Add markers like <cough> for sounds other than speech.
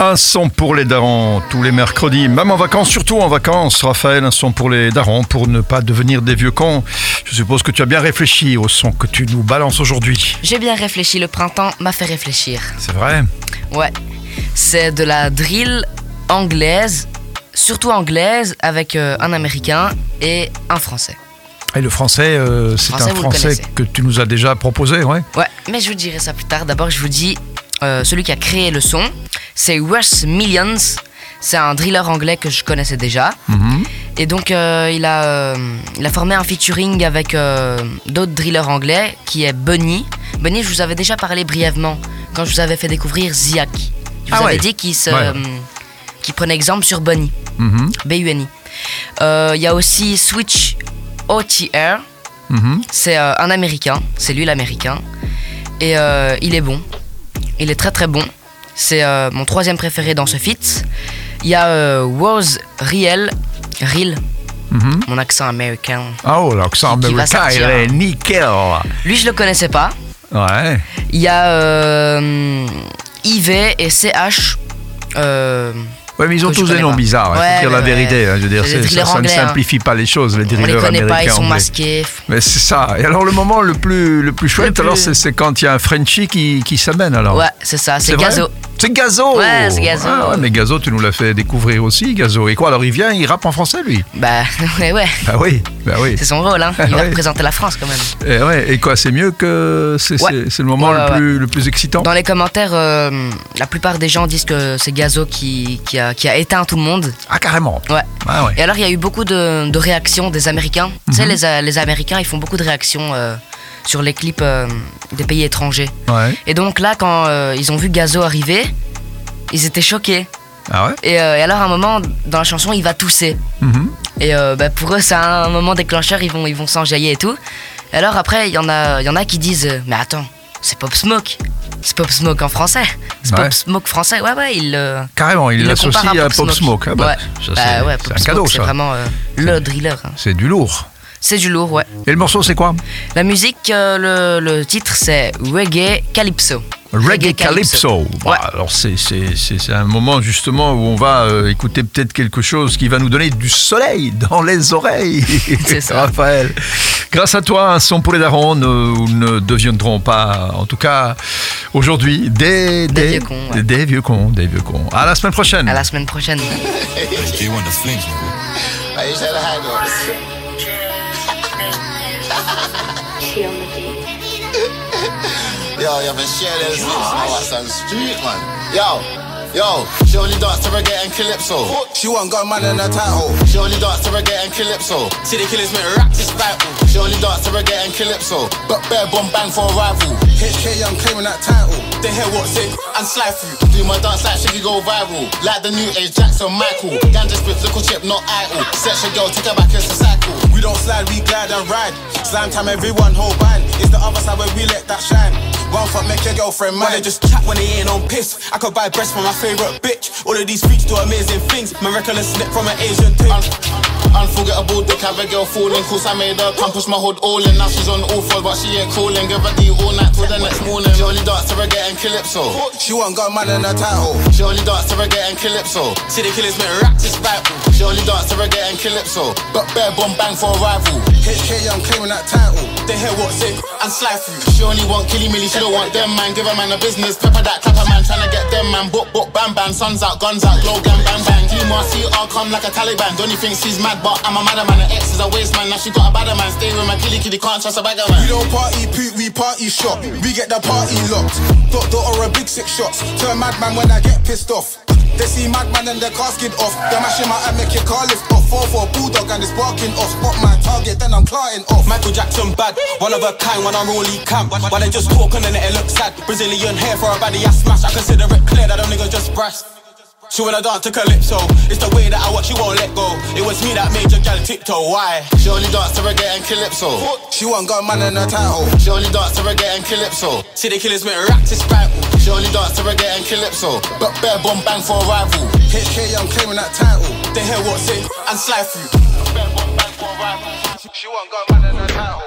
Un son pour les darons tous les mercredis, même en vacances, surtout en vacances. Raphaël, un son pour les darons pour ne pas devenir des vieux cons. Je suppose que tu as bien réfléchi au son que tu nous balances aujourd'hui. J'ai bien réfléchi, le printemps m'a fait réfléchir. C'est vrai? Ouais, c'est de la drill anglaise, surtout anglaise, avec euh, un américain et un français. Et le français, euh, c'est un français que tu nous as déjà proposé, ouais Ouais, mais je vous dirai ça plus tard. D'abord, je vous dis, euh, celui qui a créé le son, c'est Russ Millions. C'est un driller anglais que je connaissais déjà. Mhm. Et donc, euh, il, a, euh, il a formé un featuring avec d'autres drillers anglais, qui est Bunny. Bunny, je vous avais déjà parlé brièvement quand je vous avais fait découvrir Ziak. Je vous Ah avais ouais. dit qu'il se- Ouais. qu'il prenait exemple sur Bunny. Mhm. B-U-N-I. Euh, Il y a aussi Switch OTR. Mhm. C'est un américain. C'est lui l'américain. Et il est bon. Il est très très bon. C'est euh, mon troisième préféré dans ce feat. Il y a euh, Woz Riel. Real. Mhm. Mon accent américain. Ah oh, l'accent américain, il est nickel Lui, je le connaissais pas. Ouais. Il y a euh, IV et CH. Euh, Ouais, mais ils ont tous des noms pas. bizarres, il Ouais, faut dire la vérité. hein, je veux dire, ça, ne hein. simplifie pas les choses, les on drillers les connaît américains. pas, ils sont masqués. Mais c'est ça. Et alors, le moment le plus, le plus chouette, plus- alors, c'est, quand il y a un Frenchie qui, qui s'amène, alors. Ouais, c'est ça, c'est Gazo. C'est Gazo Ouais, c'est Gazo. Ah ouais, mais Gazo, tu nous l'as fait découvrir aussi, Gazo. Et quoi, alors il vient, il rappe en français, lui? Bah, <laughs> ouais, ouais. Bah oui, bah oui. C'est son rôle, hein. Il va Ouais. représenter la France quand même. Et, ouais, et quoi, c'est mieux que. C'est, Ouais. le moment le, plus, le plus excitant? Dans les commentaires, euh, la plupart des gens disent que c'est Gazo qui, qui, a, qui a éteint tout le monde. Ah, carrément. Ouais. Ah. Et alors, il y a eu beaucoup de, de réactions des Américains. Tu sais, les, euh, les Américains, ils font beaucoup de réactions euh, sur les clips euh, des pays étrangers. Ouais. Et donc là, quand euh, ils ont vu Gazo arriver, ils étaient choqués. Ah ouais? Et, euh, et alors, à un moment, dans la chanson, il va tousser. Mhm. Et bah, pour eux, c'est un moment déclencheur, ils vont ils vont s'enjailler et tout. Et alors après, il y, en a- y en a qui disent Mais attends, c'est Pop Smoke. C'est Pop Smoke en français. C'est Ouais. Pop Smoke français. Ouais, ouais, il, euh, Carrément, il, l'associe à Pop Smoke. Ah bah, ouais, Bah c'est, ouais, c'est Pop un cadeau, c'est vraiment euh, le driller. hein. C'est du lourd. C'est du lourd, ouais. Et le morceau, c'est quoi? La musique, euh, le, le titre, c'est Reggae Calypso. Reggae Calypso. Bah, Ouais. alors c'est, c'est, c'est, c'est un moment justement où on va euh, écouter peut-être quelque chose qui va nous donner du soleil dans les oreilles. <laughs> C'est ça. Raphaël. Grâce à toi, un son pour les darons ne, ne deviendront pas, en tout cas aujourd'hui, des, Des vieux cons, ouais. Des vieux cons, des vieux cons. À la semaine prochaine. À la semaine prochaine. Yo, you haven't shared this. That's some street, man. Yo, yo, she only dance to reggae and calypso. She want gun man in her title. She only dance to reggae and calypso. See the killers make rap this vital. She only dance to reggae and calypso. But bare bomb bang for a rival. HK, I'm claiming that title. They hear what's it and slide through. Do my dance like Shiggy go viral. Like the new age Jackson Michael. Ganja spit, little chip, not idle. Your girl, take her back, it's a cycle. We don't slide, we glide and ride. Slam time, everyone hold band. It's the other side where we let that shine. One fuck, make your girlfriend mine. They just chat when they ain't on piss. I could buy breasts for my favorite bitch. All of these freaks do amazing things. My reckless snip from an Asian thing. Un- unforgettable dick, have a girl falling. Cause I made her come push my hood all in. Now she's on all fours, but she ain't calling. Give her D all night till the next morning. She only dance to reggae and calypso. She want gun man in her title. She only dance to reggae and calypso. See the killers make rap vital. She only dance to reggae and calypso. But bare bomb bang for a rival. HK, I'm claiming that title. They hear what's it and slide through. She only want killy milly, she don't want them man. Give a man a business, pepper that clapper man. Tryna get them man, book, book, bam, bam. Suns out, guns out, glow, gang, bang, bang. Team see all come like a Taliban. Don't you think she's mad, but I'm a madder man. Her ex is a waste man, now she got a badder man. Stay with my killy kitty, can't trust a bagger We man. don't party poot, we party shop. We get the party locked. Dot dot or a big six shots. Turn madman when I get pissed off. They see madman and their casket off. They're mashing my head, make your car lift off. Four for a bulldog and it's barking off. Spot my target, then I'm clarting off. Michael Jackson bad, one of a kind, one unruly camp. Why they just talking and it looks sad. Brazilian hair for a body I smash. I consider it clear that them niggas just brass. She wanna dance to Calypso. It's the way that I watch, she won't let go. It was me that made your gal tiptoe. Why? She only dance to reggae and calypso. She want gun man in her title. She only dance to reggae and calypso. See the killers make rap this vital. She only dance to reggae and calypso. But bare bomb bang for a rival. HK, I'm claiming that title. They hear what's it and slide through. Bare bomb bang for a rival. She want gun man in her title.